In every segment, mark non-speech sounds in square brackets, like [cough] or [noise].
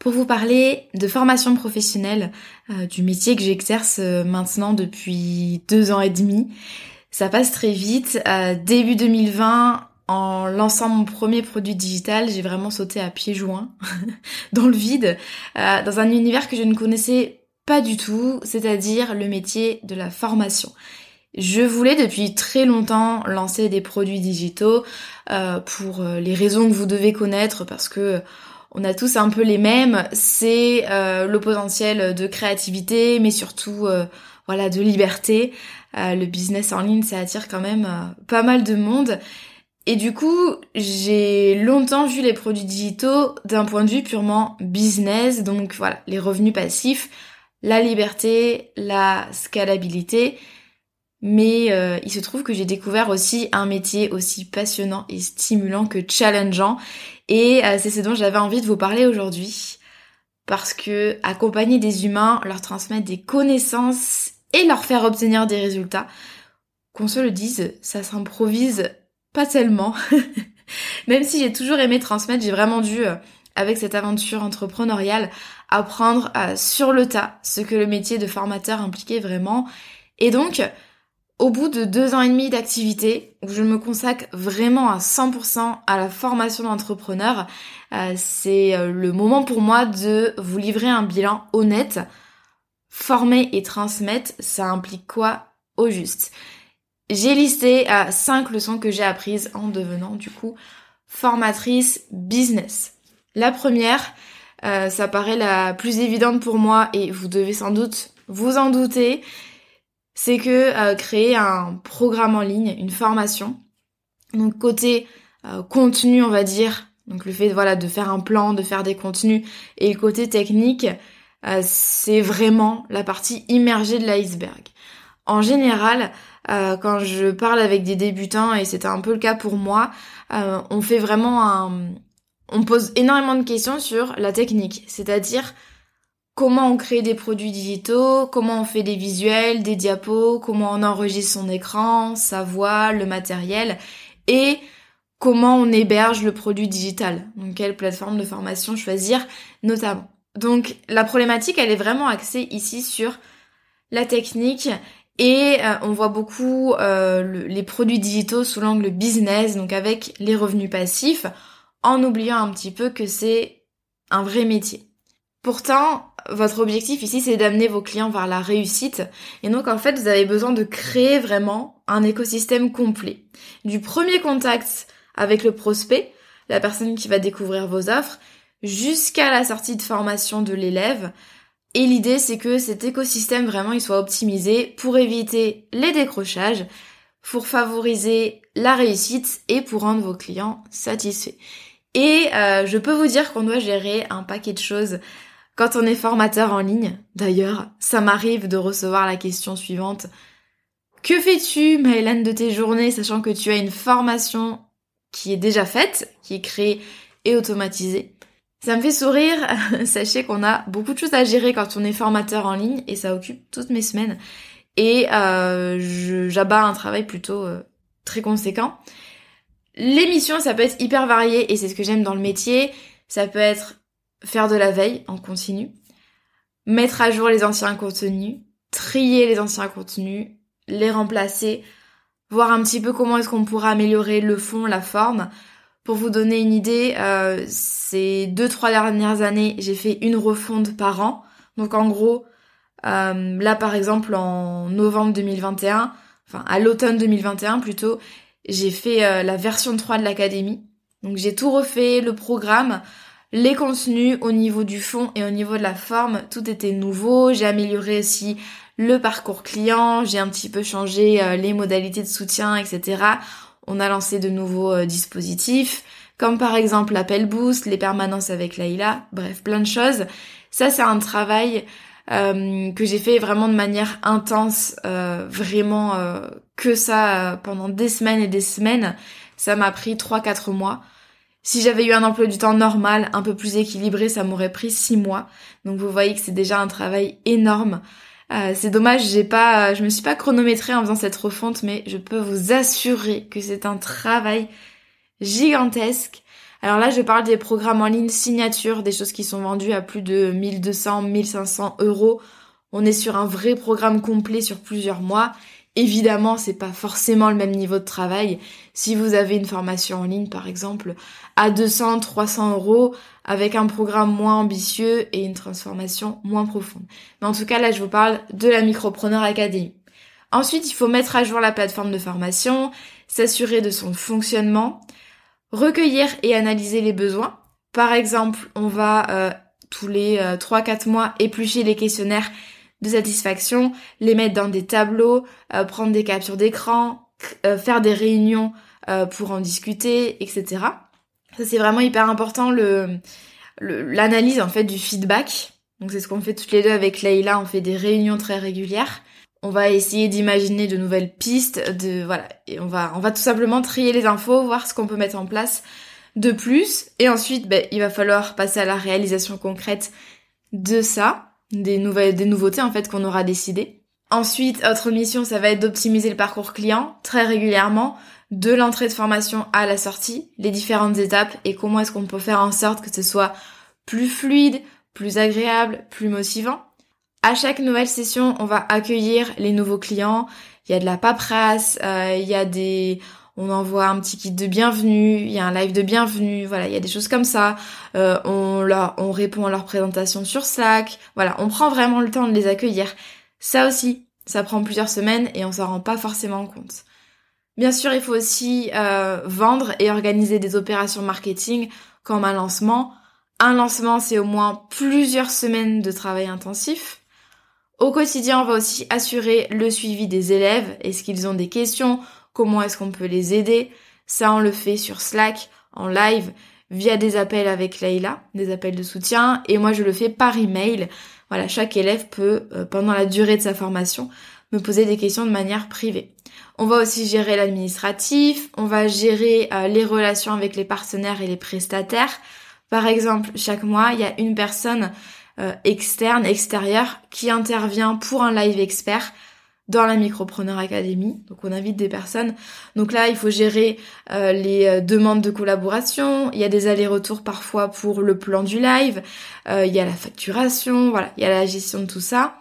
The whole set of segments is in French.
pour vous parler de formation professionnelle, euh, du métier que j'exerce euh, maintenant depuis deux ans et demi. Ça passe très vite. Euh, début 2020, en lançant mon premier produit digital, j'ai vraiment sauté à pieds joints [laughs] dans le vide, dans un univers que je ne connaissais pas du tout, c'est-à-dire le métier de la formation. Je voulais depuis très longtemps lancer des produits digitaux pour les raisons que vous devez connaître parce que on a tous un peu les mêmes, c'est euh, le potentiel de créativité, mais surtout euh, voilà de liberté. Euh, le business en ligne, ça attire quand même pas mal de monde. Et du coup, j'ai longtemps vu les produits digitaux d'un point de vue purement business, donc voilà, les revenus passifs, la liberté, la scalabilité. Mais il se trouve que j'ai découvert aussi un métier aussi passionnant et stimulant que challengeant. Et euh, c'est ce dont j'avais envie de vous parler aujourd'hui. Parce que accompagner des humains, leur transmettre des connaissances et leur faire obtenir des résultats, qu'on se le dise, ça s'improvise pas tellement. [laughs] Même si j'ai toujours aimé transmettre, j'ai vraiment dû, euh, avec cette aventure entrepreneuriale, apprendre euh, sur le tas ce que le métier de formateur impliquait vraiment. Et donc, au bout de deux ans et demi d'activité, où je me consacre vraiment à 100% à la formation d'entrepreneur, euh, c'est euh, le moment pour moi de vous livrer un bilan honnête. Former et transmettre, ça implique quoi au juste? J'ai listé euh, cinq leçons que j'ai apprises en devenant du coup formatrice business. La première, ça paraît la plus évidente pour moi et vous devez sans doute vous en douter, c'est que euh, créer un programme en ligne, une formation, donc côté euh, contenu, on va dire, donc le fait voilà de faire un plan, de faire des contenus, et le côté technique, euh, c'est vraiment la partie immergée de l'iceberg. En général, quand je parle avec des débutants, et c'était un peu le cas pour moi, on fait vraiment un... On pose énormément de questions sur la technique, c'est-à-dire comment on crée des produits digitaux, comment on fait des visuels, des diapos, comment on enregistre son écran, sa voix, le matériel et comment on héberge le produit digital. Donc quelle plateforme de formation choisir notamment. Donc la problématique elle est vraiment axée ici sur la technique et euh, on voit beaucoup euh, les produits digitaux sous l'angle business, donc avec les revenus passifs, en oubliant un petit peu que c'est un vrai métier. Pourtant, votre objectif ici, c'est d'amener vos clients vers la réussite. Et donc, en fait, vous avez besoin de créer vraiment un écosystème complet. Du premier contact avec le prospect, la personne qui va découvrir vos offres, jusqu'à la sortie de formation de l'élève. Et l'idée, c'est que cet écosystème vraiment, il soit optimisé pour éviter les décrochages, pour favoriser la réussite et pour rendre vos clients satisfaits. Et euh, je peux vous dire qu'on doit gérer un paquet de choses quand on est formateur en ligne, d'ailleurs, ça m'arrive de recevoir la question suivante. Que fais-tu, Maëlène, de tes journées, sachant que tu as une formation qui est déjà faite, qui est créée et automatisée? Ça me fait sourire, [laughs] sachez qu'on a beaucoup de choses à gérer quand on est formateur en ligne et ça occupe toutes mes semaines. Et euh, j'abats un travail plutôt euh, très conséquent. L'émission, ça peut être hyper varié et c'est ce que j'aime dans le métier. Ça peut être faire de la veille en continu, mettre à jour les anciens contenus, trier les anciens contenus, les remplacer, voir un petit peu comment est-ce qu'on pourra améliorer le fond, la forme. Pour vous donner une idée, euh, ces deux trois dernières années, j'ai fait une refonte par an. Donc en gros, euh, là par exemple en novembre 2021, enfin à l'automne 2021 plutôt, j'ai fait euh, la version 3 de l'académie. Donc j'ai tout refait, le programme, les contenus au niveau du fond et au niveau de la forme, tout était nouveau. J'ai amélioré aussi le parcours client, j'ai un petit peu changé euh, les modalités de soutien, etc. On a lancé de nouveaux euh, dispositifs, comme par exemple l'appel boost, les permanences avec Laïla, bref, plein de choses. Ça, c'est un travail euh, que j'ai fait vraiment de manière intense, vraiment que ça pendant des semaines et des semaines. Ça m'a pris 3-4 mois. Si j'avais eu un emploi du temps normal, un peu plus équilibré, ça m'aurait pris 6 mois. Donc vous voyez que c'est déjà un travail énorme. Euh, c'est dommage, j'ai pas, je me suis pas chronométrée en faisant cette refonte, mais je peux vous assurer que c'est un travail gigantesque. Alors là, je parle des programmes en ligne signature, des choses qui sont vendues à plus de 1200, 1500 euros. On est sur un vrai programme complet sur plusieurs mois. Évidemment, c'est pas forcément le même niveau de travail. Si vous avez une formation en ligne, par exemple, à 200, 300 euros, avec un programme moins ambitieux et une transformation moins profonde. Mais en tout cas, là, je vous parle de la Micropreneur Academy. Ensuite, il faut mettre à jour la plateforme de formation, s'assurer de son fonctionnement, recueillir et analyser les besoins. Par exemple, on va euh, tous les 3-4 euh, mois éplucher les questionnaires de satisfaction, les mettre dans des tableaux, euh, prendre des captures d'écran, euh, faire des réunions euh, pour en discuter, etc. Ça c'est vraiment hyper important le l'analyse en fait du feedback. Donc c'est ce qu'on fait toutes les deux avec Leïla, on fait des réunions très régulières. On va essayer d'imaginer de nouvelles pistes, de voilà, et on va on va tout simplement trier les infos, voir ce qu'on peut mettre en place de plus, et ensuite ben, il va falloir passer à la réalisation concrète de ça des nouvelles, des nouveautés en fait qu'on aura décidé. Ensuite, autre mission, ça va être d'optimiser le parcours client très régulièrement, de l'entrée de formation à la sortie, les différentes étapes et comment est-ce qu'on peut faire en sorte que ce soit plus fluide, plus agréable, plus motivant. À chaque nouvelle session, on va accueillir les nouveaux clients. Il y a de la paperasse, euh, il y a des, on envoie un petit kit de bienvenue, il y a un live de bienvenue, voilà, il y a des choses comme ça. Euh, on leur, on répond à leur présentation sur Slack, voilà, on prend vraiment le temps de les accueillir. Ça aussi, ça prend plusieurs semaines et on s'en rend pas forcément compte. Bien sûr, il faut aussi euh, vendre et organiser des opérations marketing comme un lancement. Un lancement, c'est au moins plusieurs semaines de travail intensif. Au quotidien, on va aussi assurer le suivi des élèves. Est-ce qu'ils ont des questions comment est-ce qu'on peut les aider. Ça, on le fait sur Slack, en live, via des appels avec Leïla, des appels de soutien, et moi je le fais par email. Voilà, chaque élève peut, euh, pendant la durée de sa formation, me poser des questions de manière privée. On va aussi gérer l'administratif, on va gérer euh, les relations avec les partenaires et les prestataires. Par exemple, chaque mois, il y a une personne euh, externe, extérieure, qui intervient pour un live expert dans la Micropreneur Academy. Donc on invite des personnes. Donc là, il faut gérer euh, les euh, demandes de collaboration. Il y a des allers-retours parfois pour le plan du live. Euh, il y a la facturation. Voilà, il y a la gestion de tout ça.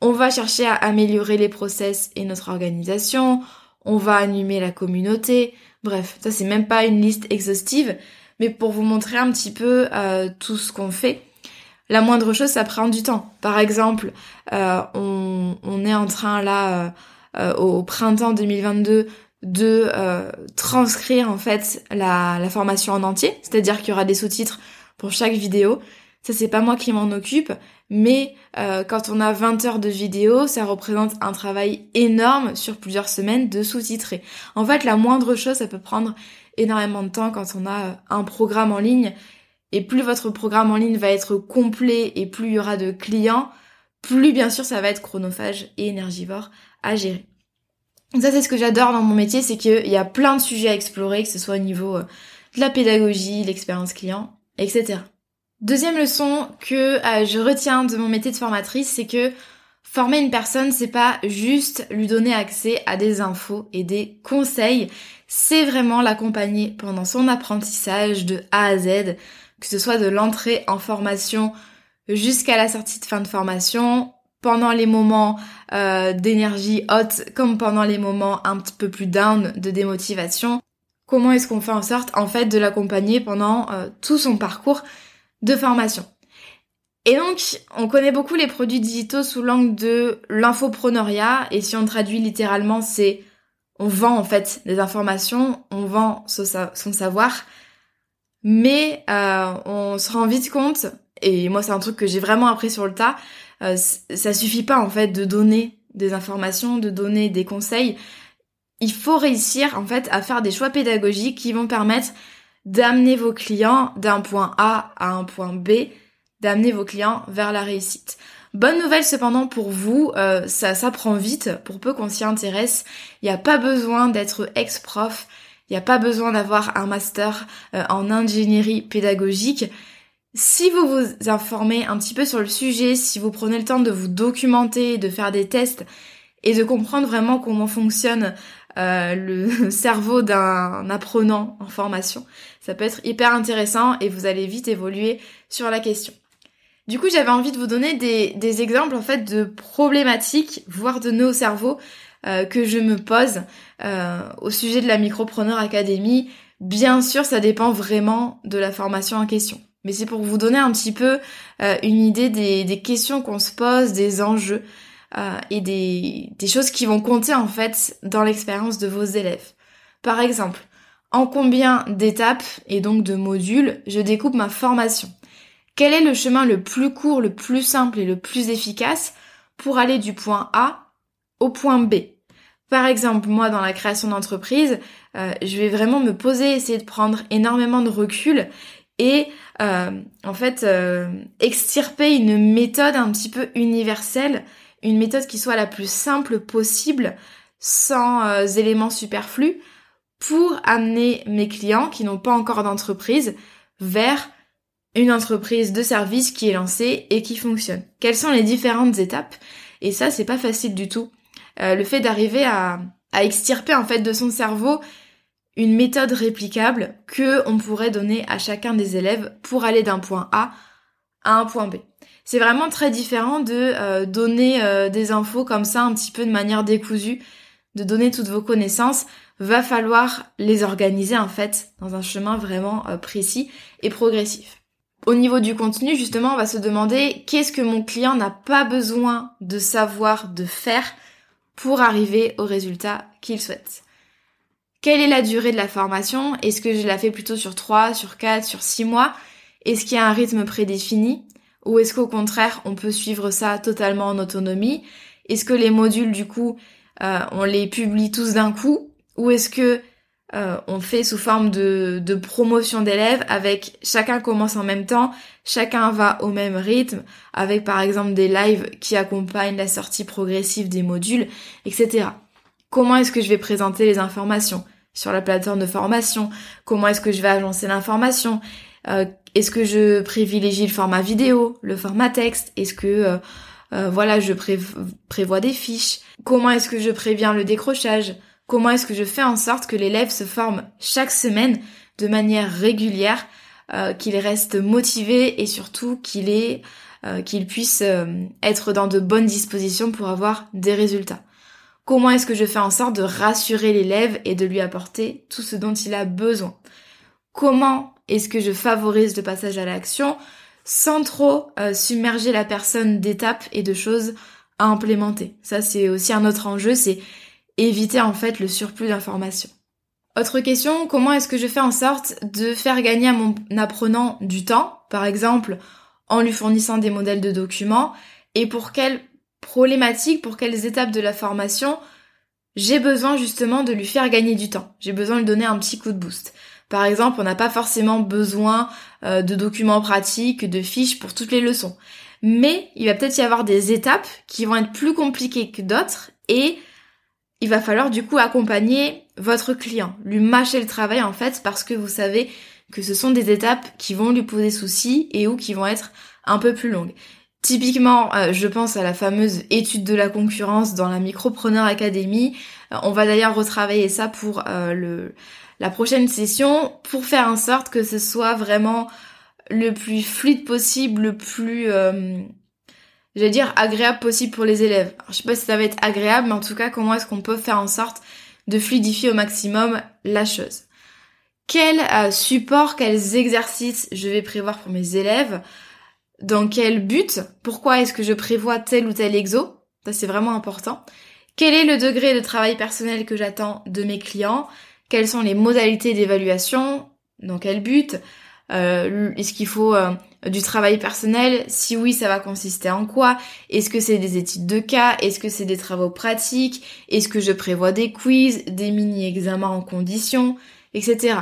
On va chercher à améliorer les process et notre organisation. On va animer la communauté. Bref, ça c'est même pas une liste exhaustive, mais pour vous montrer un petit peu tout ce qu'on fait la moindre chose, ça prend du temps. Par exemple, euh, on, est en train là, euh, euh, au printemps 2022, de transcrire en fait la, la formation en entier, c'est-à-dire qu'il y aura des sous-titres pour chaque vidéo. Ça c'est pas moi qui m'en occupe, mais quand on a 20 heures de vidéo, ça représente un travail énorme sur plusieurs semaines de sous-titrer. En fait, la moindre chose, ça peut prendre énormément de temps quand on a un programme en ligne et plus votre programme en ligne va être complet et plus il y aura de clients, plus bien sûr ça va être chronophage et énergivore à gérer. Ça c'est ce que j'adore dans mon métier, c'est qu'il y a plein de sujets à explorer, que ce soit au niveau euh, de la pédagogie, l'expérience client, etc. Deuxième leçon que euh, je retiens de mon métier de formatrice, c'est que former une personne, c'est pas juste lui donner accès à des infos et des conseils, c'est vraiment l'accompagner pendant son apprentissage de A à Z, que ce soit de l'entrée en formation jusqu'à la sortie de fin de formation, pendant les moments euh, d'énergie haute comme pendant les moments un petit peu plus down de démotivation. Comment est-ce qu'on fait en sorte en fait de l'accompagner pendant euh, tout son parcours de formation? Et donc, on connaît beaucoup les produits digitaux sous l'angle de l'infopreneuriat, et si on traduit littéralement, c'est on vend en fait des informations, on vend son savoir, mais euh, on se rend vite compte, et moi c'est un truc que j'ai vraiment appris sur le tas, euh, ça suffit pas en fait de donner des informations, de donner des conseils. Il faut réussir en fait à faire des choix pédagogiques qui vont permettre d'amener vos clients d'un point A à un point B, d'amener vos clients vers la réussite. Bonne nouvelle cependant pour vous, euh, ça s'apprend vite, pour peu qu'on s'y intéresse. Il n'y a pas besoin d'être ex-prof, il n'y a pas besoin d'avoir un master euh, en ingénierie pédagogique. Si vous vous informez un petit peu sur le sujet, si vous prenez le temps de vous documenter, de faire des tests et de comprendre vraiment comment fonctionne euh, le [laughs] cerveau d'un apprenant en formation. Ça peut être hyper intéressant et vous allez vite évoluer sur la question. Du coup, j'avais envie de vous donner des, exemples en fait de problématiques, voire de nos cerveaux euh, que je me pose euh, au sujet de la Micropreneur Academy. Bien sûr, ça dépend vraiment de la formation en question. Mais c'est pour vous donner un petit peu une idée des, questions qu'on se pose, des enjeux. Euh, et des, des choses qui vont compter en fait dans l'expérience de vos élèves. Par exemple, en combien d'étapes et donc de modules je découpe ma formation? Quel est le chemin le plus court, le plus simple et le plus efficace pour aller du point A au point B Par exemple, moi dans la création d'entreprise, euh, je vais vraiment me poser, essayer de prendre énormément de recul et euh, en fait extirper une méthode un petit peu universelle une méthode qui soit la plus simple possible, sans euh, éléments superflus, pour amener mes clients qui n'ont pas encore d'entreprise vers une entreprise de service qui est lancée et qui fonctionne. Quelles sont les différentes étapes? Et ça, c'est pas facile du tout. Euh, le fait d'arriver à, à extirper en fait de son cerveau une méthode réplicable que on pourrait donner à chacun des élèves pour aller d'un point A à un point B. C'est vraiment très différent de euh, donner euh, des infos comme ça un petit peu de manière décousue, de donner toutes vos connaissances. Va falloir les organiser en fait dans un chemin vraiment euh, précis et progressif. Au niveau du contenu, justement, on va se demander qu'est-ce que mon client n'a pas besoin de savoir, de faire pour arriver au résultat qu'il souhaite. Quelle est la durée de la formation? Est-ce que je la fais plutôt sur 3, sur 4, sur 6 mois? Est-ce qu'il y a un rythme prédéfini? Ou est-ce qu'au contraire, on peut suivre ça totalement en autonomie? Est-ce que les modules, du coup, euh, on les publie tous d'un coup? Ou est-ce que euh, on fait sous forme de, promotion d'élèves avec chacun commence en même temps, chacun va au même rythme, avec par exemple des lives qui accompagnent la sortie progressive des modules, etc. Comment est-ce que je vais présenter les informations sur la plateforme de formation? Comment est-ce que je vais agencer l'information? Euh, est-ce que je privilégie le format vidéo, le format texte? Est-ce que euh, voilà, je prévois des fiches? Comment est-ce que je préviens le décrochage? Comment est-ce que je fais en sorte que l'élève se forme chaque semaine de manière régulière, qu'il reste motivé et surtout qu'il est qu'il puisse être dans de bonnes dispositions pour avoir des résultats. Comment est-ce que je fais en sorte de rassurer l'élève et de lui apporter tout ce dont il a besoin? Comment est-ce que je favorise le passage à l'action sans trop euh, submerger la personne d'étapes et de choses à implémenter? Ça c'est aussi un autre enjeu, c'est éviter en fait le surplus d'informations. Autre question, comment est-ce que je fais en sorte de faire gagner à mon apprenant du temps, par exemple en lui fournissant des modèles de documents, et pour quelles problématiques, pour quelles étapes de la formation j'ai besoin justement de lui faire gagner du temps? J'ai besoin de lui donner un petit coup de boost. Par exemple, on n'a pas forcément besoin euh, de documents pratiques, de fiches pour toutes les leçons. Mais il va peut-être y avoir des étapes qui vont être plus compliquées que d'autres et il va falloir du coup accompagner votre client, lui mâcher le travail en fait parce que vous savez que ce sont des étapes qui vont lui poser souci et ou qui vont être un peu plus longues. Typiquement, euh, je pense à la fameuse étude de la concurrence dans la Micropreneur Academy. Euh, on va d'ailleurs retravailler ça pour euh, le, la prochaine session pour faire en sorte que ce soit vraiment le plus fluide possible, le plus, j'allais dire, agréable possible pour les élèves. je sais pas si ça va être agréable, mais en tout cas, comment est-ce qu'on peut faire en sorte de fluidifier au maximum la chose? Quel support, quels exercices je vais prévoir pour mes élèves? Dans quel but, pourquoi est-ce que je prévois tel ou tel exo, ça c'est vraiment important. Quel est le degré de travail personnel que j'attends de mes clients? Quelles sont les modalités d'évaluation? Dans quel but? Euh, Est-ce qu'il faut euh, du travail personnel? Si oui, ça va consister en quoi? Est-ce que c'est des études de cas? Est-ce que c'est des travaux pratiques? Est-ce que je prévois des quiz, des mini-examens en conditions, etc.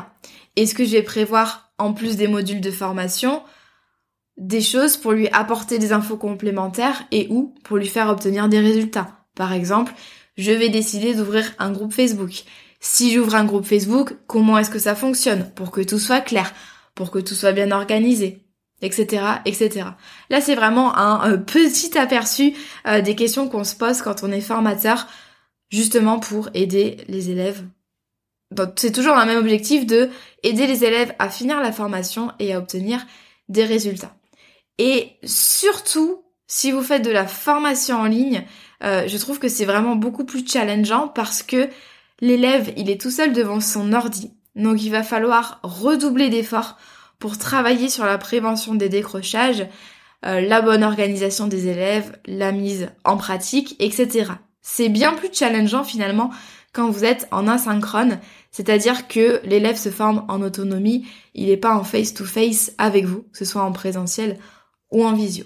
Est-ce que je vais prévoir, en plus des modules de formation, des choses pour lui apporter des infos complémentaires et ou pour lui faire obtenir des résultats? Par exemple, je vais décider d'ouvrir un groupe Facebook. Si j'ouvre un groupe Facebook, comment est-ce que ça fonctionne? Pour que tout soit clair, pour que tout soit bien organisé, etc., etc. Là, c'est vraiment un, petit aperçu euh, des questions qu'on se pose quand on est formateur, justement pour aider les élèves. C'est toujours un même objectif de aider les élèves à finir la formation et à obtenir des résultats. Et surtout, si vous faites de la formation en ligne, euh, je trouve que c'est vraiment beaucoup plus challengeant parce que l'élève, il est tout seul devant son ordi. Donc il va falloir redoubler d'efforts pour travailler sur la prévention des décrochages, euh, la bonne organisation des élèves, la mise en pratique, etc. C'est bien plus challengeant finalement quand vous êtes en asynchrone, c'est-à-dire que l'élève se forme en autonomie, il n'est pas en face-to-face avec vous, que ce soit en présentiel ou en visio.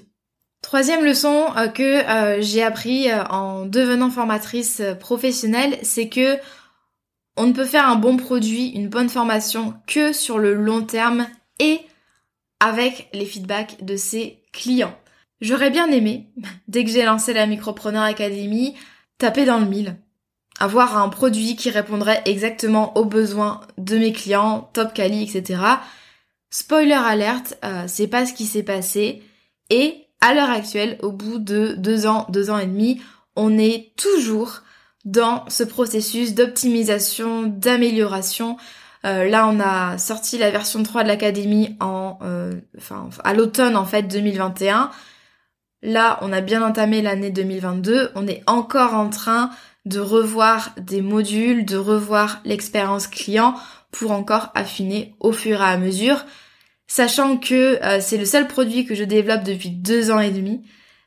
Troisième leçon euh, que euh, j'ai appris en devenant formatrice professionnelle, c'est que on ne peut faire un bon produit, une bonne formation que sur le long terme et avec les feedbacks de ses clients. J'aurais bien aimé, [laughs] dès que j'ai lancé la Micropreneur Academy, taper dans le mille. Avoir un produit qui répondrait exactement aux besoins de mes clients, top quali, etc. Spoiler alerte, c'est pas ce qui s'est passé. Et à l'heure actuelle, au bout de deux ans, deux ans et demi, on est toujours dans ce processus d'optimisation, d'amélioration. Euh, là, on a sorti la version 3 de l'académie en, euh, enfin, à l'automne en fait 2021. Là, on a bien entamé l'année 2022. On est encore en train de revoir des modules, de revoir l'expérience client pour encore affiner au fur et à mesure sachant que euh, c'est le seul produit que je développe depuis deux ans et demi.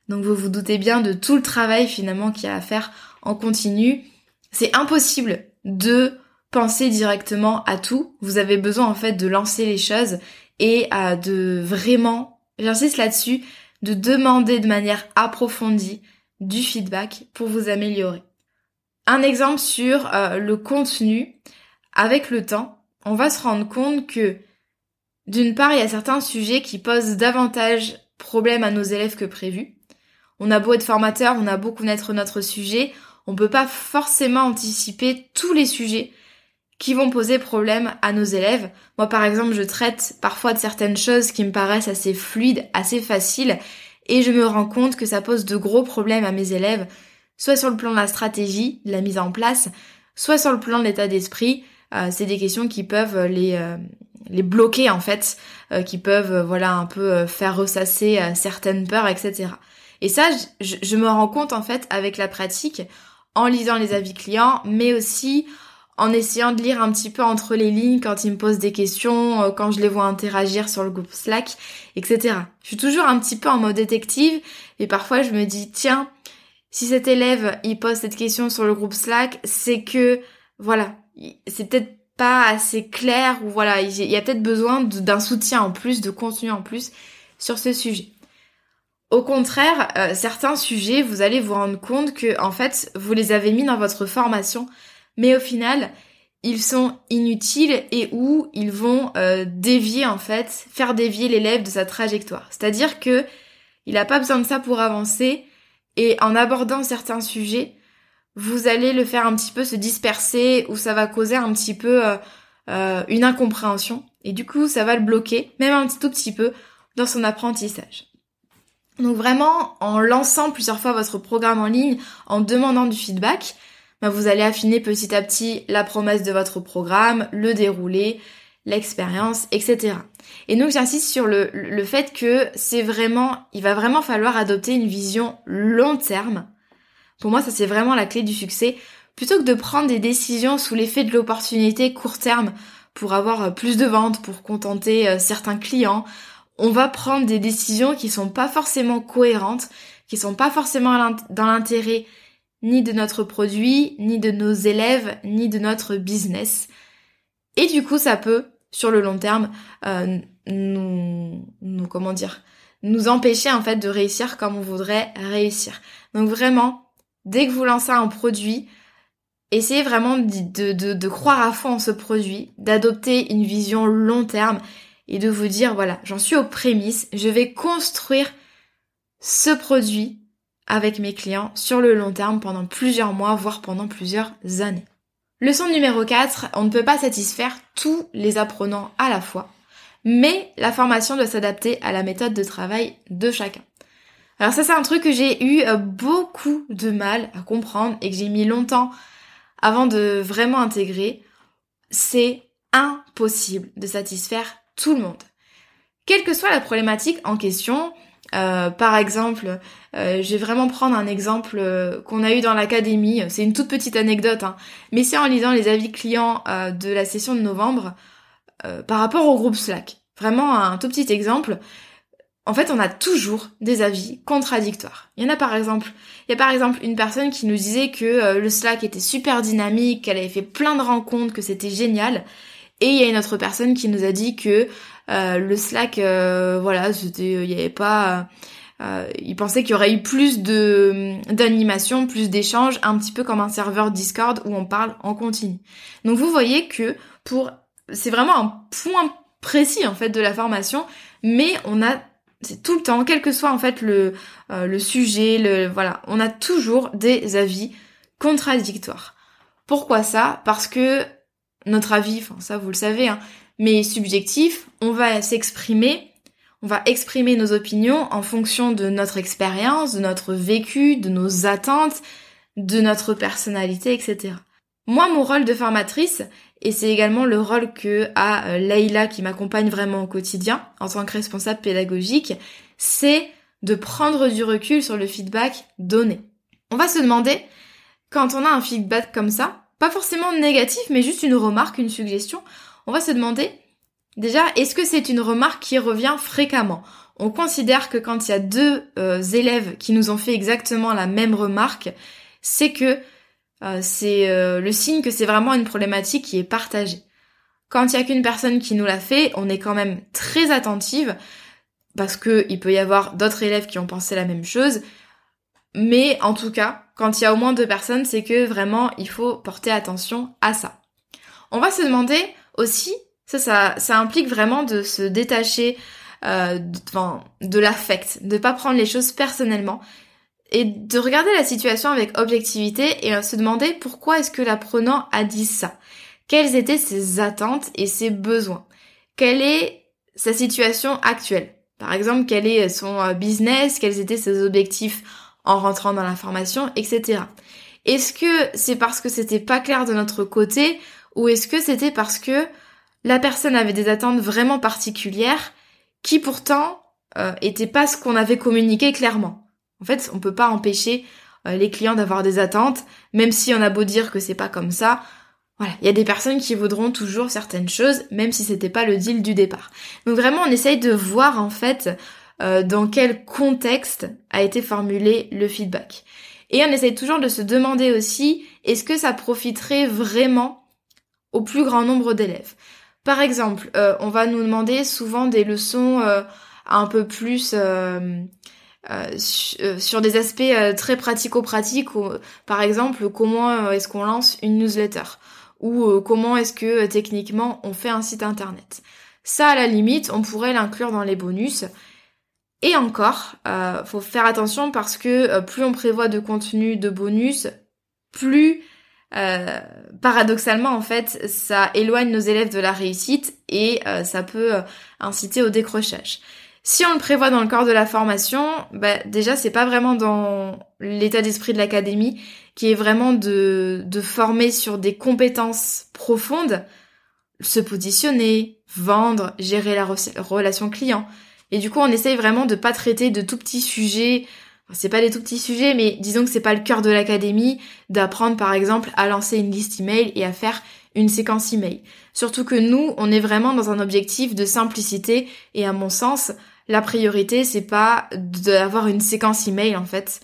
Donc vous vous doutez bien de tout le travail finalement qu'il y a à faire en continu. C'est impossible de penser directement à tout. Vous avez besoin en fait de lancer les choses et euh, de vraiment, j'insiste là-dessus, de demander de manière approfondie du feedback pour vous améliorer. Un exemple sur euh, le contenu, avec le temps, on va se rendre compte que d'une part, il y a certains sujets qui posent davantage problème à nos élèves que prévu. On a beau être formateur, on a beau connaître notre sujet, on peut pas forcément anticiper tous les sujets qui vont poser problème à nos élèves. Moi, par exemple, je traite parfois de certaines choses qui me paraissent assez fluides, assez faciles, et je me rends compte que ça pose de gros problèmes à mes élèves, soit sur le plan de la stratégie, de la mise en place, soit sur le plan de l'état d'esprit. Euh, c'est des questions qui peuvent les, euh, bloquer en fait, euh, qui peuvent voilà un peu faire ressasser certaines peurs, etc. Et ça, je, me rends compte en fait avec la pratique, en lisant les avis clients, mais aussi en essayant de lire un petit peu entre les lignes quand ils me posent des questions, quand je les vois interagir sur le groupe Slack, etc. Je suis toujours un petit peu en mode détective et parfois je me dis tiens, si cet élève il pose cette question sur le groupe Slack, c'est que voilà, c'est peut-être pas assez clair ou voilà, il y a peut-être besoin d'un soutien en plus, de contenu en plus sur ce sujet. Au contraire, euh, certains sujets, vous allez vous rendre compte que en fait, vous les avez mis dans votre formation, mais au final, ils sont inutiles et où ils vont euh, dévier en fait, faire dévier l'élève de sa trajectoire. C'est-à-dire que il n'a pas besoin de ça pour avancer et en abordant certains sujets, vous allez le faire un petit peu se disperser ou ça va causer un petit peu euh, une incompréhension. Et du coup, ça va le bloquer, même un tout petit peu, dans son apprentissage. Donc vraiment, en lançant plusieurs fois votre programme en ligne, en demandant du feedback, bah, vous allez affiner petit à petit la promesse de votre programme, le déroulé, l'expérience, etc. Et donc j'insiste sur le, le fait que c'est vraiment, il va vraiment falloir adopter une vision long terme. Pour moi, ça c'est vraiment la clé du succès. Plutôt que de prendre des décisions sous l'effet de l'opportunité court terme pour avoir plus de ventes, pour contenter euh, certains clients, on va prendre des décisions qui sont pas forcément cohérentes, qui sont pas forcément dans l'intérêt ni de notre produit, ni de nos élèves, ni de notre business. Et du coup, ça peut, sur le long terme, euh, nous, nous, comment dire, nous empêcher en fait de réussir comme on voudrait réussir. Donc vraiment, dès que vous lancez un produit, essayez vraiment de, de, de croire à fond en ce produit, d'adopter une vision long terme et de vous dire, voilà, j'en suis aux prémices, je vais construire ce produit avec mes clients sur le long terme pendant plusieurs mois, voire pendant plusieurs années. Leçon numéro 4, on ne peut pas satisfaire tous les apprenants à la fois, mais la formation doit s'adapter à la méthode de travail de chacun. Alors ça c'est un truc que j'ai eu euh, beaucoup de mal à comprendre et que j'ai mis longtemps avant de vraiment intégrer. C'est impossible de satisfaire tout le monde. Quelle que soit la problématique en question, euh, par exemple, euh, je vais vraiment prendre un exemple euh, qu'on a eu dans l'académie. C'est une toute petite anecdote, hein. mais c'est en lisant les avis clients de la session de novembre par rapport au groupe Slack. Vraiment un tout petit exemple. En fait, on a toujours des avis contradictoires. Il y en a par exemple, il y a par exemple une personne qui nous disait que le Slack était super dynamique, qu'elle avait fait plein de rencontres, que c'était génial. Et il y a une autre personne qui nous a dit que euh, le Slack, euh, voilà, c'était, il y avait pas, euh, il pensait qu'il y aurait eu plus de d'animation, plus d'échanges, un petit peu comme un serveur Discord où on parle en continu. Donc vous voyez que pour, c'est vraiment un point précis en fait de la formation, mais on a c'est tout le temps, quel que soit en fait le, le sujet, le voilà, on a toujours des avis contradictoires. Pourquoi ça? Parce que notre avis, enfin ça vous le savez, hein, mais subjectif, on va s'exprimer, on va exprimer nos opinions en fonction de notre expérience, de notre vécu, de nos attentes, de notre personnalité, etc. Moi, mon rôle de formatrice, et c'est également le rôle que a euh, Leïla qui m'accompagne vraiment au quotidien en tant que responsable pédagogique, c'est de prendre du recul sur le feedback donné. On va se demander, quand on a un feedback comme ça, pas forcément négatif, mais juste une remarque, une suggestion, on va se demander déjà, est-ce que c'est une remarque qui revient fréquemment? On considère que quand il y a deux euh, élèves qui nous ont fait exactement la même remarque, c'est que euh, c'est euh, le signe que c'est vraiment une problématique qui est partagée. Quand il y a qu'une personne qui nous l'a fait, on est quand même très attentive parce que il peut y avoir d'autres élèves qui ont pensé la même chose. Mais en tout cas, quand il y a au moins deux personnes, c'est que vraiment il faut porter attention à ça. On va se demander aussi, ça, ça, ça implique vraiment de se détacher euh, de, de l'affect, de pas prendre les choses personnellement et de regarder la situation avec objectivité et se demander pourquoi est-ce que l'apprenant a dit ça. Quelles étaient ses attentes et ses besoins? Quelle est sa situation actuelle? Par exemple, quel est son euh, business? Quels étaient ses objectifs en rentrant dans la formation, etc. Est-ce que c'est parce que c'était pas clair de notre côté ou est-ce que c'était parce que la personne avait des attentes vraiment particulières qui pourtant euh, étaient pas ce qu'on avait communiqué clairement? En fait, on peut pas empêcher euh, les clients d'avoir des attentes, même si on a beau dire que c'est pas comme ça. Voilà, il y a des personnes qui voudront toujours certaines choses, même si c'était pas le deal du départ. Donc vraiment, on essaye de voir en fait euh, dans quel contexte a été formulé le feedback. Et on essaye toujours de se demander aussi, est-ce que ça profiterait vraiment au plus grand nombre d'élèves? Par exemple, euh, on va nous demander souvent des leçons euh, un peu plus sur des aspects très pratico-pratiques, par exemple, comment est-ce qu'on lance une newsletter? Ou comment est-ce que techniquement on fait un site internet? Ça, à la limite, on pourrait l'inclure dans les bonus et encore, euh, faut faire attention parce que euh, plus on prévoit de contenu de bonus, plus euh, paradoxalement en fait ça éloigne nos élèves de la réussite et euh, ça peut inciter au décrochage. Si on le prévoit dans le corps de la formation, bah, déjà c'est pas vraiment dans l'état d'esprit de l'académie qui est vraiment de, de former sur des compétences profondes, se positionner, vendre, gérer la relation client. Et du coup on essaye vraiment de pas traiter de tout petits sujets c'est pas des tout petits sujets, mais disons que c'est pas le cœur de l'académie d'apprendre par exemple à lancer une liste email et à faire une séquence email. Surtout que nous, on est vraiment dans un objectif de simplicité et à mon sens, la priorité c'est pas d'avoir une séquence email en fait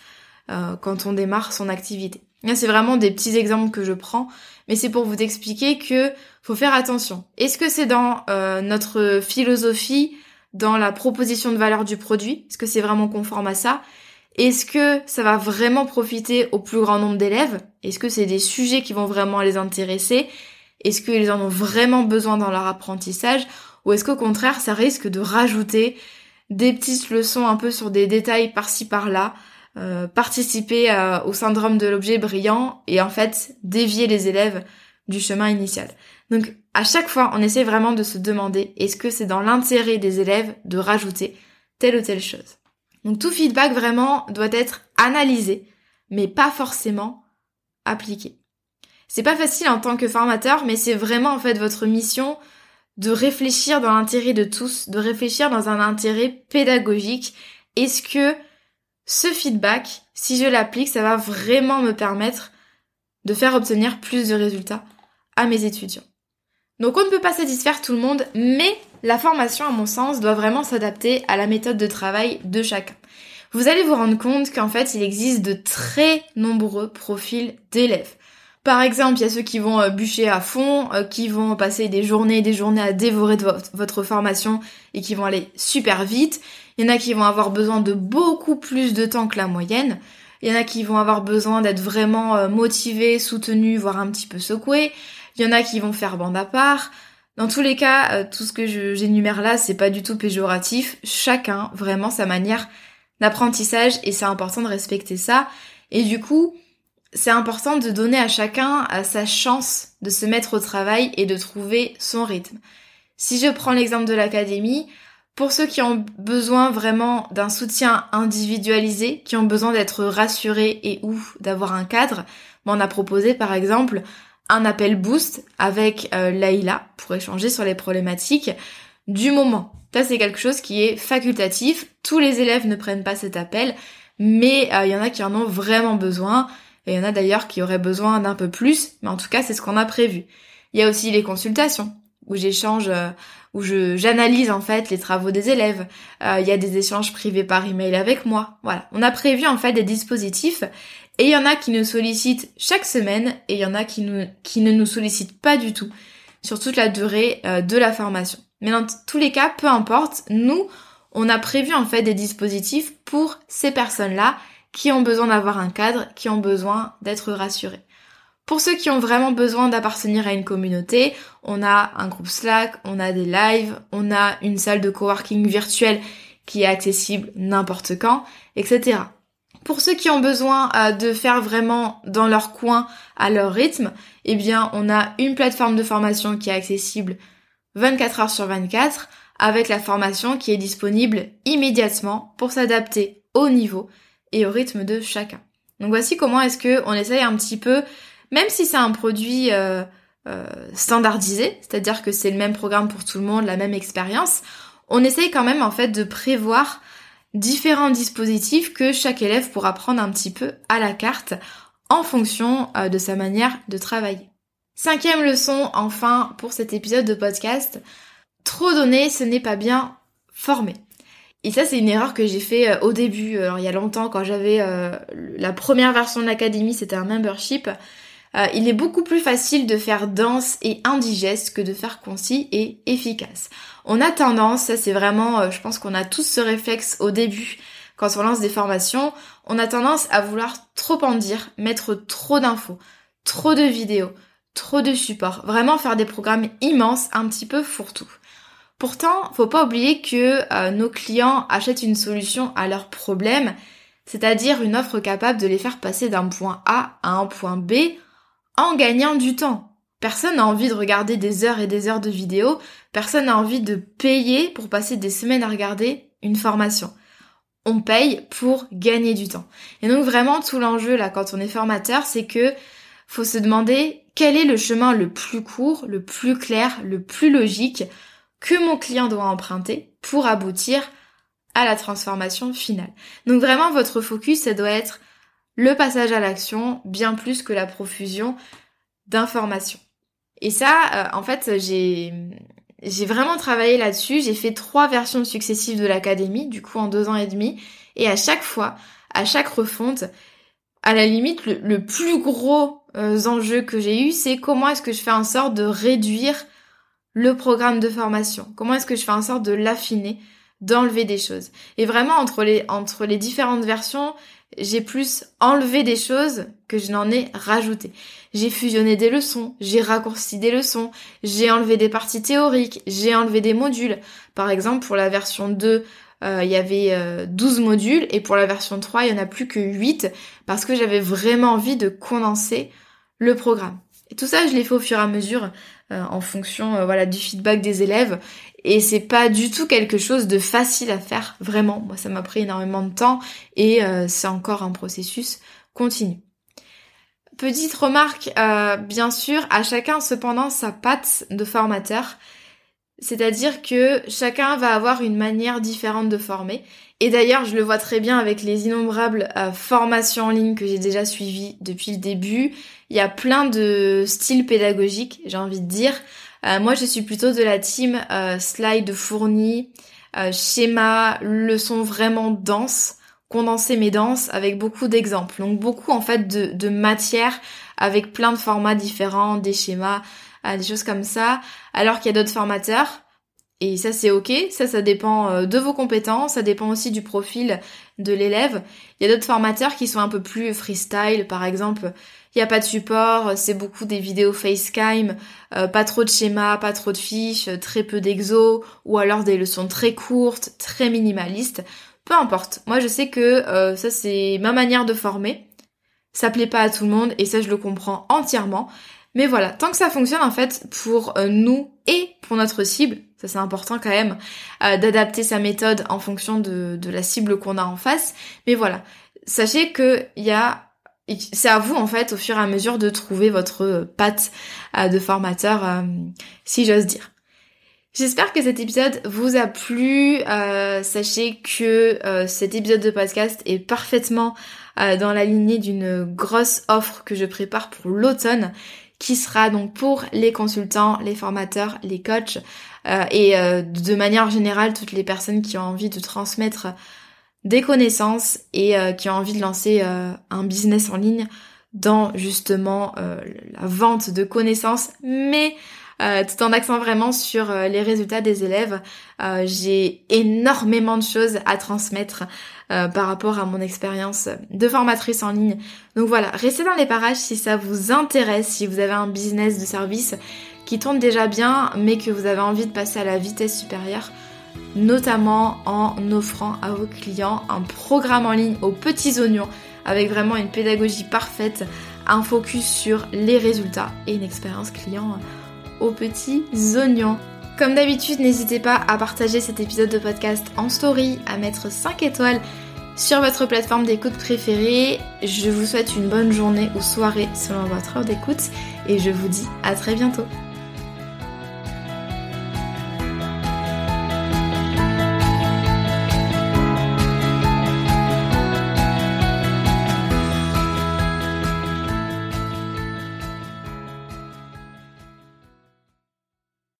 euh, quand on démarre son activité. C'est vraiment des petits exemples que je prends, mais c'est pour vous expliquer que faut faire attention. Est-ce que c'est dans euh, notre philosophie, dans la proposition de valeur du produit? Est-ce que c'est vraiment conforme à ça? Est-ce que ça va vraiment profiter au plus grand nombre d'élèves? Est-ce que c'est des sujets qui vont vraiment les intéresser? Est-ce qu'ils en ont vraiment besoin dans leur apprentissage? Ou est-ce qu'au contraire, ça risque de rajouter des petites leçons un peu sur des détails par-ci par-là, euh, participer au syndrome de l'objet brillant et en fait dévier les élèves du chemin initial? Donc à chaque fois, on essaie vraiment de se demander est-ce que c'est dans l'intérêt des élèves de rajouter telle ou telle chose? Donc tout feedback vraiment doit être analysé, mais pas forcément appliqué. C'est pas facile en tant que formateur, mais c'est vraiment en fait votre mission de réfléchir dans l'intérêt de tous, de réfléchir dans un intérêt pédagogique. Est-ce que ce feedback, si je l'applique, ça va vraiment me permettre de faire obtenir plus de résultats à mes étudiants? Donc on ne peut pas satisfaire tout le monde, mais la formation, à mon sens, doit vraiment s'adapter à la méthode de travail de chacun. Vous allez vous rendre compte qu'en fait, il existe de très nombreux profils d'élèves. Par exemple, il y a ceux qui vont euh, bûcher à fond, euh, qui vont passer des journées et des journées à dévorer de votre formation et qui vont aller super vite. Il y en a qui vont avoir besoin de beaucoup plus de temps que la moyenne. Il y en a qui vont avoir besoin d'être vraiment euh, motivés, soutenus, voire un petit peu secoués. Il y en a qui vont faire bande à part. Dans tous les cas, euh, tout ce que j'énumère là, c'est pas du tout péjoratif. Chacun, vraiment, sa manière d'apprentissage et c'est important de respecter ça. Et du coup, c'est important de donner à chacun sa chance de se mettre au travail et de trouver son rythme. Si je prends l'exemple de l'académie, pour ceux qui ont besoin vraiment d'un soutien individualisé, qui ont besoin d'être rassurés et ou d'avoir un cadre, on a proposé par exemple un appel boost avec euh, Laïla pour échanger sur les problématiques du moment. Ça, c'est quelque chose qui est facultatif. Tous les élèves ne prennent pas cet appel, mais il euh, y en a qui en ont vraiment besoin. Et il y en a d'ailleurs qui auraient besoin d'un peu plus, mais en tout cas, c'est ce qu'on a prévu. Il y a aussi les consultations, où j'échange, euh, où j'analyse en fait les travaux des élèves. Euh, il y a des échanges privés par email avec moi. Voilà, on a prévu en fait des dispositifs et il y en a qui nous sollicitent chaque semaine et il y en a qui, ne nous sollicitent pas du tout sur toute la durée euh, de la formation. Mais dans tous les cas, peu importe, nous, on a prévu en fait des dispositifs pour ces personnes-là qui ont besoin d'avoir un cadre, qui ont besoin d'être rassurées. Pour ceux qui ont vraiment besoin d'appartenir à une communauté, on a un groupe Slack, on a des lives, on a une salle de coworking virtuelle qui est accessible n'importe quand, etc. Pour ceux qui ont besoin euh, de faire vraiment dans leur coin, à leur rythme, eh bien, on a une plateforme de formation qui est accessible 24 heures sur 24 avec la formation qui est disponible immédiatement pour s'adapter au niveau et au rythme de chacun. Donc voici comment est-ce que on essaye un petit peu, même si c'est un produit euh, euh, standardisé, c'est-à-dire que c'est le même programme pour tout le monde, la même expérience, on essaye quand même en fait de prévoir différents dispositifs que chaque élève pourra prendre un petit peu à la carte en fonction euh, de sa manière de travailler. Cinquième leçon, enfin, pour cet épisode de podcast, trop donner, ce n'est pas bien former. Et ça, c'est une erreur que j'ai fait euh, au début, alors il y a longtemps, quand j'avais euh, la première version de l'académie, c'était un membership. il est beaucoup plus facile de faire dense et indigeste que de faire concis et efficace. On a tendance, ça c'est vraiment, euh, je pense qu'on a tous ce réflexe au début quand on lance des formations, on a tendance à vouloir trop en dire, mettre trop d'infos, trop de vidéos, trop de supports, vraiment faire des programmes immenses, un petit peu fourre-tout. Pourtant, faut pas oublier que euh, nos clients achètent une solution à leurs problèmes, c'est-à-dire une offre capable de les faire passer d'un point A à un point B en gagnant du temps. Personne n'a envie de regarder des heures et des heures de vidéos, personne n'a envie de payer pour passer des semaines à regarder une formation. On paye pour gagner du temps. Et donc vraiment tout l'enjeu là quand on est formateur, c'est que faut se demander quel est le chemin le plus court, le plus clair, le plus logique que mon client doit emprunter pour aboutir à la transformation finale. Donc vraiment votre focus, ça doit être le passage à l'action bien plus que la profusion d'informations. Et ça, euh, en fait, j'ai vraiment travaillé là-dessus. J'ai fait trois versions successives de l'académie, du coup en deux ans et demi. Et à chaque fois, à chaque refonte, à la limite, le, plus gros euh, enjeu que j'ai eu, c'est comment est-ce que je fais en sorte de réduire le programme de formation? Comment est-ce que je fais en sorte de l'affiner, d'enlever des choses? Et vraiment, entre les différentes versions, j'ai plus enlevé des choses que je n'en ai rajouté. J'ai fusionné des leçons, j'ai raccourci des leçons, j'ai enlevé des parties théoriques, j'ai enlevé des modules. Par exemple, pour la version 2, euh, il y avait 12 euh, modules et pour la version 3, il n'y en a plus que 8 parce que j'avais vraiment envie de condenser le programme. Et tout ça, je l'ai fait au fur et à mesure euh, en fonction voilà du feedback des élèves et c'est pas du tout quelque chose de facile à faire, vraiment. Moi, ça m'a pris énormément de temps et c'est encore un processus continu. Petite remarque, euh, bien sûr, à chacun cependant sa patte de formateur. C'est-à-dire que chacun va avoir une manière différente de former. Et d'ailleurs, je le vois très bien avec les innombrables euh, formations en ligne que j'ai déjà suivies depuis le début. Il y a plein de styles pédagogiques, j'ai envie de dire. Euh, moi, je suis plutôt de la team euh, slide fourni, schéma, leçon vraiment dense, condenser mes danses avec beaucoup d'exemples. Donc beaucoup en fait de, matière avec plein de formats différents, des schémas, des choses comme ça. Alors qu'il y a d'autres formateurs et ça c'est ok, ça ça dépend de vos compétences, ça dépend aussi du profil de l'élève. Il y a d'autres formateurs qui sont un peu plus freestyle, par exemple il n'y a pas de support, c'est beaucoup des vidéos FaceTime, euh, pas trop de schémas, pas trop de fiches, très peu d'exos, ou alors des leçons très courtes, très minimalistes. Peu importe. Moi, je sais que euh, ça, c'est ma manière de former. Ça plaît pas à tout le monde, et ça, je le comprends entièrement. Mais voilà, tant que ça fonctionne, en fait, pour euh, nous et pour notre cible, ça c'est important quand même, d'adapter sa méthode en fonction de, la cible qu'on a en face. Mais voilà, sachez qu'il y a c'est à vous en fait au fur et à mesure de trouver votre patte euh, de formateur, euh, si j'ose dire. J'espère que cet épisode vous a plu. Euh, sachez que cet épisode de podcast est parfaitement dans la lignée d'une grosse offre que je prépare pour l'automne, qui sera donc pour les consultants, les formateurs, les coachs et de manière générale toutes les personnes qui ont envie de transmettre des connaissances et euh, qui ont envie de lancer euh, un business en ligne dans justement euh, la vente de connaissances, mais tout en accent vraiment sur les résultats des élèves. J'ai énormément de choses à transmettre par rapport à mon expérience de formatrice en ligne. Donc voilà, restez dans les parages si ça vous intéresse, si vous avez un business de service qui tourne déjà bien, mais que vous avez envie de passer à la vitesse supérieure notamment en offrant à vos clients un programme en ligne aux petits oignons avec vraiment une pédagogie parfaite, un focus sur les résultats et une expérience client petits oignons. Comme d'habitude, n'hésitez pas à partager cet épisode de podcast en story, à mettre 5 étoiles sur votre plateforme d'écoute préférée. Je vous souhaite une bonne journée ou soirée selon votre heure d'écoute et je vous dis à très bientôt.